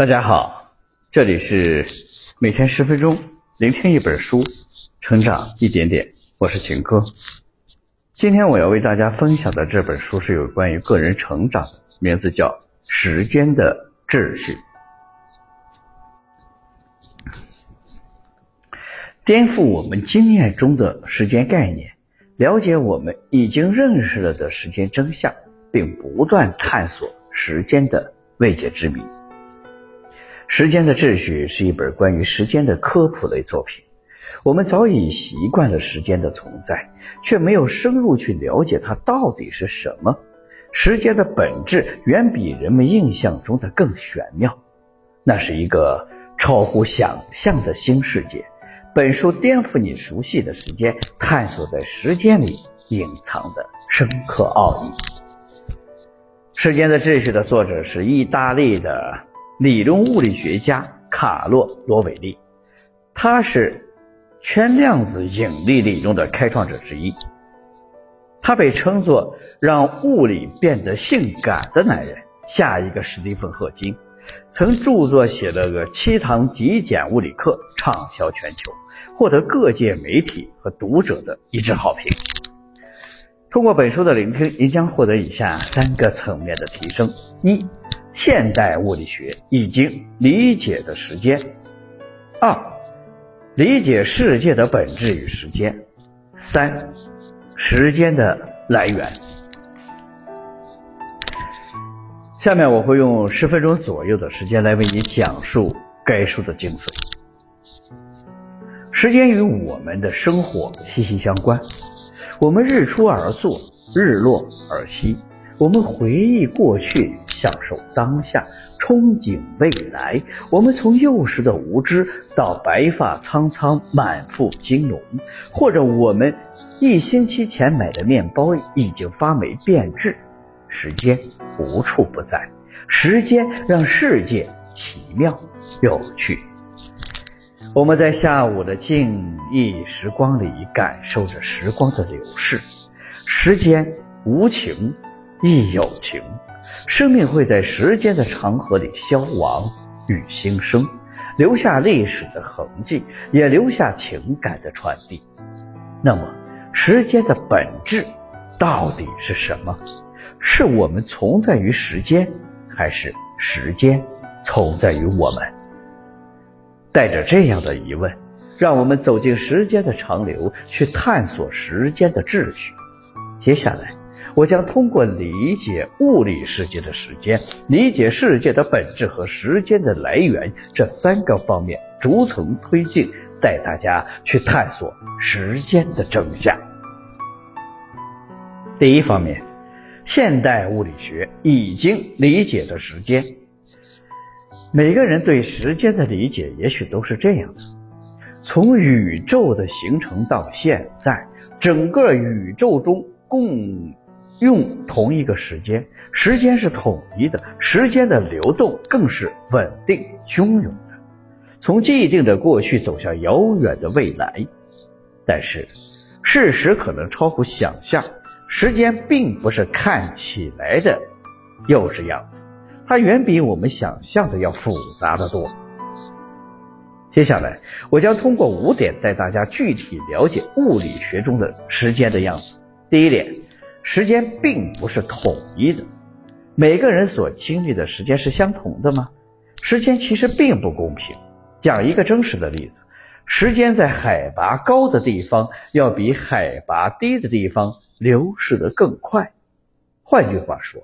大家好，这里是每天十分钟聆听一本书，成长一点点。我是秦哥。今天我要为大家分享的这本书是有关于个人成长的，名字叫《时间的秩序》，颠覆我们经验中的时间概念，了解我们已经认识了的时间真相，并不断探索时间的未解之谜。《时间的秩序》是一本关于时间的科普类作品。我们早已习惯了时间的存在，却没有深入去了解它到底是什么。时间的本质远比人们印象中的更玄妙，那是一个超乎想象的新世界。本书颠覆你熟悉的时间，探索在时间里隐藏的深刻奥义。《时间的秩序》的作者是意大利的。理论物理学家卡洛罗韦利，他是全量子引力理论的开创者之一。他被称作让物理变得性感的男人。下一个史蒂芬赫金曾著作写了个七堂极简物理课，畅销全球，获得各界媒体和读者的一致好评。通过本书的聆听，您将获得以下三个层面的提升：一。现代物理学已经理解的时间。二、理解世界的本质与时间。三、时间的来源。下面我会用十分钟左右的时间来为你讲述该书的精髓。时间与我们的生活息息相关，我们日出而作，日落而息。我们回忆过去，享受当下，憧憬未来。我们从幼时的无知到白发苍苍、满腹经纶，或者我们一星期前买的面包已经发霉变质。时间无处不在，时间让世界奇妙有趣。我们在下午的静谧时光里，感受着时光的流逝。时间无情。亦有情，生命会在时间的长河里消亡与新生，留下历史的痕迹，也留下情感的传递。那么，时间的本质到底是什么？是我们存在于时间，还是时间存在于我们？带着这样的疑问，让我们走进时间的长流，去探索时间的秩序。接下来。我将通过理解物理世界的时间，理解世界的本质和时间的来源这三个方面，逐层推进，带大家去探索时间的真相。第一方面，现代物理学已经理解的时间。每个人对时间的理解也许都是这样的：从宇宙的形成到现在，整个宇宙中共。用同一个时间，时间是统一的，时间的流动更是稳定汹涌的，从既定的过去走向遥远的未来。但是，事实可能超乎想象，时间并不是看起来的幼稚样子，它远比我们想象的要复杂的多。接下来，我将通过五点带大家具体了解物理学中的时间的样子。第一点。时间并不是统一的，每个人所经历的时间是相同的吗？时间其实并不公平。讲一个真实的例子，时间在海拔高的地方要比海拔低的地方流逝的更快。换句话说，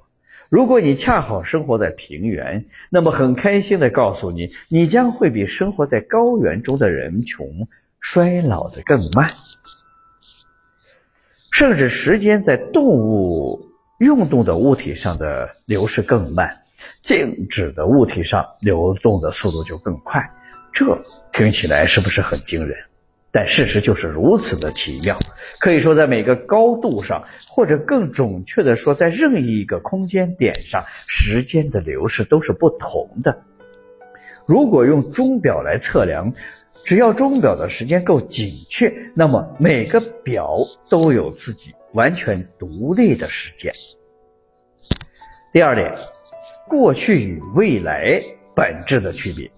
如果你恰好生活在平原，那么很开心的告诉你，你将会比生活在高原中的人穷衰老的更慢。甚至时间在动物运动的物体上的流逝更慢，静止的物体上流动的速度就更快。这听起来是不是很惊人？但事实就是如此的奇妙。可以说，在每个高度上，或者更准确的说，在任意一个空间点上，时间的流逝都是不同的。如果用钟表来测量。只要钟表的时间够紧确，那么每个表都有自己完全独立的时间。第二点，过去与未来本质的区别。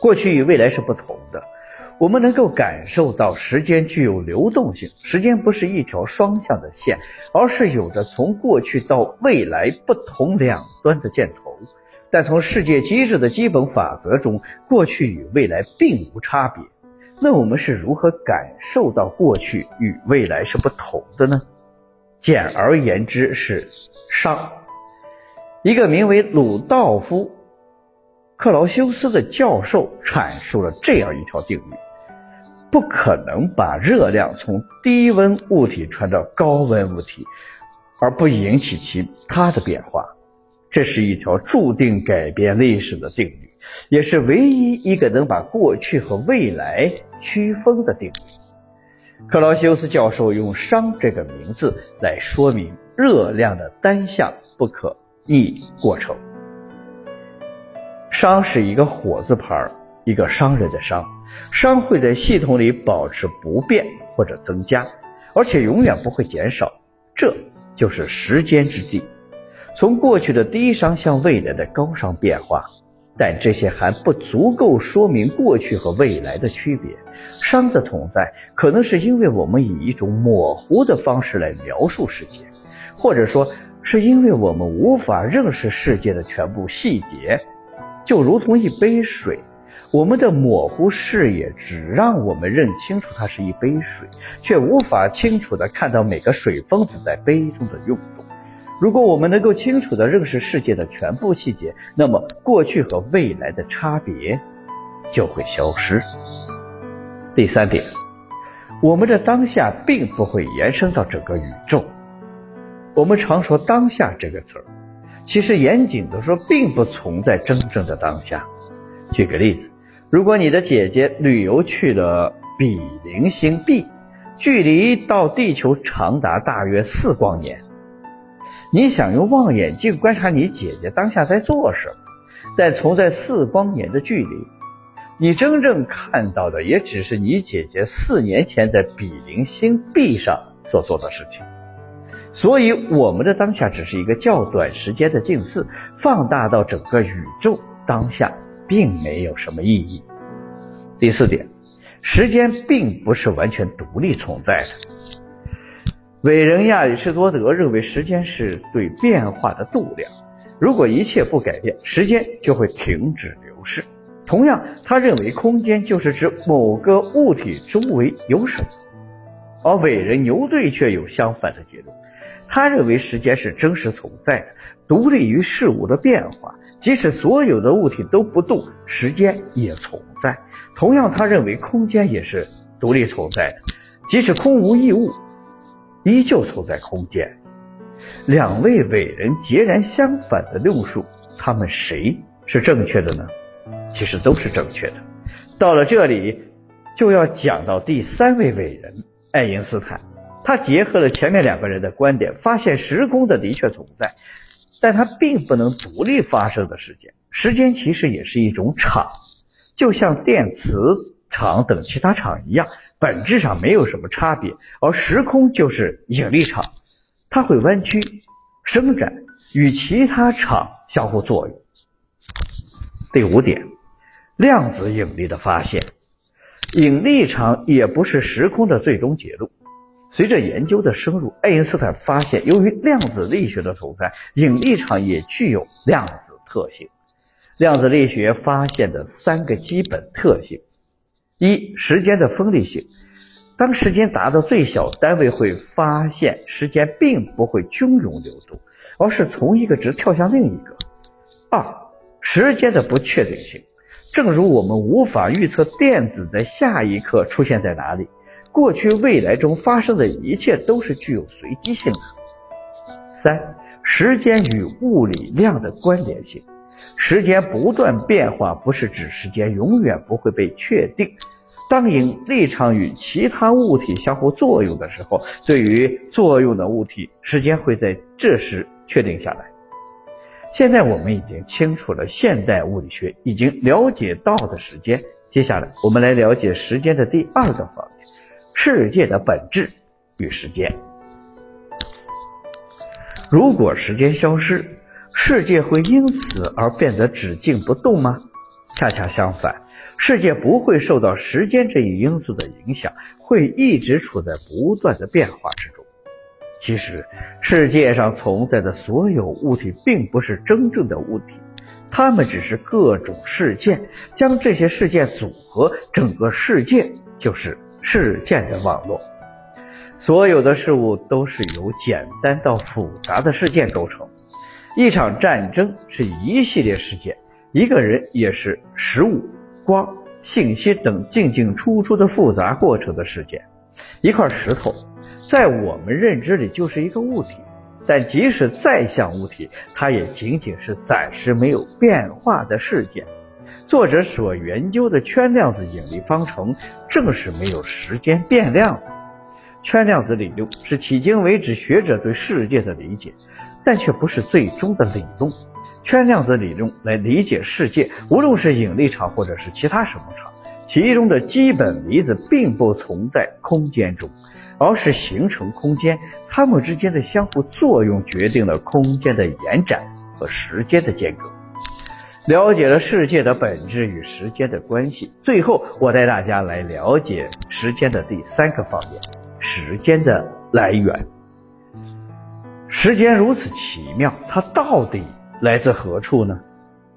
过去与未来是不同的，我们能够感受到时间具有流动性，时间不是一条双向的线，而是有着从过去到未来不同两端的箭头。但从世界机制的基本法则中，过去与未来并无差别。那我们是如何感受到过去与未来是不同的呢？简而言之，是熵。一个名为鲁道夫·克劳修斯的教授阐述了这样一条定律：不可能把热量从低温物体传到高温物体，而不引起其他的变化。这是一条注定改变历史的定律，也是唯一一个能把过去和未来区分的定律。克劳修斯教授用“熵”这个名字来说明热量的单向不可。逆过程，熵是一个火字旁，一个商人的商，熵会在系统里保持不变或者增加，而且永远不会减少，这就是时间之地。从过去的低熵向未来的高熵变化，但这些还不足够说明过去和未来的区别。熵的存在，可能是因为我们以一种模糊的方式来描述世界，或者说。是因为我们无法认识世界的全部细节，就如同一杯水，我们的模糊视野只让我们认清楚它是一杯水，却无法清楚的看到每个水分子在杯中的用。如果我们能够清楚的认识世界的全部细节，那么过去和未来的差别就会消失。第三点，我们的当下并不会延伸到整个宇宙。我们常说“当下”这个词儿，其实严谨的说，并不存在真正的当下。举个例子，如果你的姐姐旅游去了比邻星 B，距离到地球长达大约四光年，你想用望远镜观察你姐姐当下在做什么，但存在四光年的距离，你真正看到的也只是你姐姐四年前在比邻星 B 上所做的事情。所以，我们的当下只是一个较短时间的近似，放大到整个宇宙当下，并没有什么意义。第四点，时间并不是完全独立存在的。伟人亚里士多德认为，时间是对变化的度量，如果一切不改变，时间就会停止流逝。同样，他认为空间就是指某个物体周围有什么，而伟人牛顿却有相反的结论。他认为时间是真实存在的，独立于事物的变化。即使所有的物体都不动，时间也存在。同样，他认为空间也是独立存在的，即使空无一物，依旧存在空间。两位伟人截然相反的论述，他们谁是正确的呢？其实都是正确的。到了这里，就要讲到第三位伟人爱因斯坦。他结合了前面两个人的观点，发现时空的的确存在，但它并不能独立发生的时间。时间其实也是一种场，就像电磁场等其他场一样，本质上没有什么差别。而时空就是引力场，它会弯曲、伸展，与其他场相互作用。第五点，量子引力的发现，引力场也不是时空的最终结论。随着研究的深入，爱因斯坦发现，由于量子力学的存在，引力场也具有量子特性。量子力学发现的三个基本特性：一、时间的分立性。当时间达到最小单位，会发现时间并不会均匀流动，而是从一个值跳向另一个。二、时间的不确定性。正如我们无法预测电子在下一刻出现在哪里。过去、未来中发生的一切都是具有随机性的。三、时间与物理量的关联性。时间不断变化，不是指时间永远不会被确定。当引力场与其他物体相互作用的时候，对于作用的物体，时间会在这时确定下来。现在我们已经清楚了现代物理学已经了解到的时间，接下来我们来了解时间的第二个方面。世界的本质与时间。如果时间消失，世界会因此而变得只静不动吗？恰恰相反，世界不会受到时间这一因素的影响，会一直处在不断的变化之中。其实，世界上存在的所有物体并不是真正的物体，它们只是各种事件，将这些事件组合，整个世界就是事件的网络。所有的事物都是由简单到复杂的事件构成。一场战争是一系列事件，一个人也是食物、光、信息等进进出出的复杂过程的事件。一块石头在我们认知里就是一个物体，但即使再像物体，它也仅仅是暂时没有变化的事件。作者所研究的圈量子引力方程正是没有时间变量的。圈量子理论是迄今为止学者对世界的理解，但却不是最终的理论。圈量子理论来理解世界，无论是引力场或者是其他什么场，其中的基本离子并不存在空间中，而是形成空间。它们之间的相互作用决定了空间的延展和时间的间隔。了解了世界的本质与时间的关系，最后我带大家来了解时间的第三个方面。时间的来源，时间如此奇妙，它到底来自何处呢？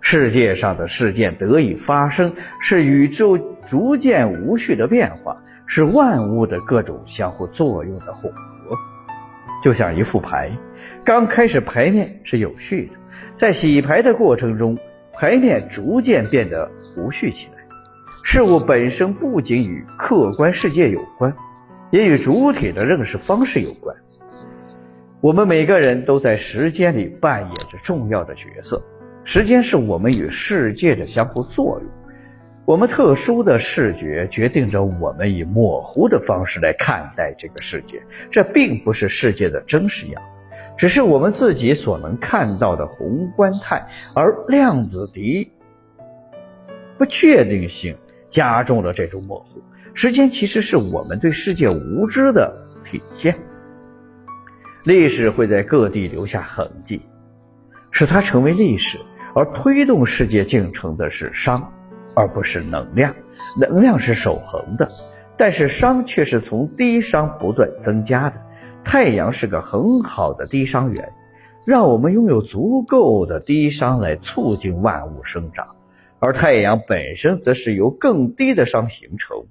世界上的事件得以发生，是宇宙逐渐无序的变化，是万物的各种相互作用的混合。就像一副牌，刚开始牌面是有序的，在洗牌的过程中，牌面逐渐变得无序起来。事物本身不仅与客观世界有关。也与主体的认识方式有关。我们每个人都在时间里扮演着重要的角色。时间是我们与世界的相互作用。我们特殊的视觉决定着我们以模糊的方式来看待这个世界。这并不是世界的真实样，只是我们自己所能看到的宏观态。而量子的不确定性加重了这种模糊。时间其实是我们对世界无知的体现。历史会在各地留下痕迹，使它成为历史。而推动世界进程的是熵，而不是能量。能量是守恒的，但是熵却是从低熵不断增加的。太阳是个很好的低熵源，让我们拥有足够的低熵来促进万物生长。而太阳本身则是由更低的熵形成。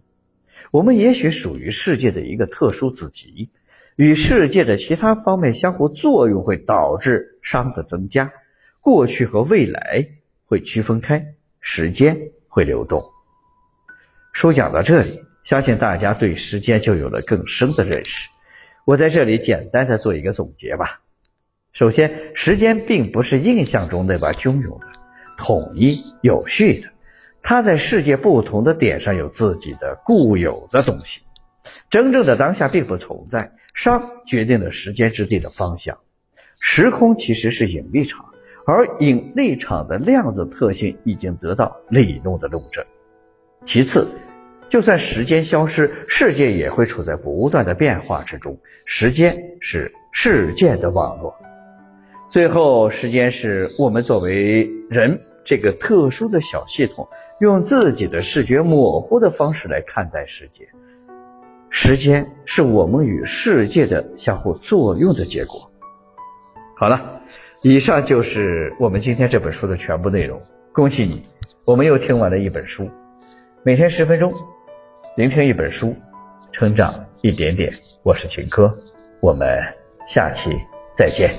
我们也许属于世界的一个特殊子集，与世界的其他方面相互作用，会导致熵的增加。过去和未来会区分开，时间会流动。书讲到这里，相信大家对时间就有了更深的认识。我在这里简单的做一个总结吧。首先，时间并不是印象中那般汹涌的、统一、有序的。它在世界不同的点上有自己的固有的东西，真正的当下并不存在。熵决定了时间之地的方向，时空其实是引力场，而引力场的量子特性已经得到理论的论证。其次，就算时间消失，世界也会处在不断的变化之中。时间是事件的网络。最后，时间是我们作为人这个特殊的小系统。用自己的视觉模糊的方式来看待世界，时间是我们与世界的相互作用的结果。好了，以上就是我们今天这本书的全部内容。恭喜你，我们又听完了一本书。每天十分钟，聆听一本书，成长一点点。我是秦科，我们下期再见。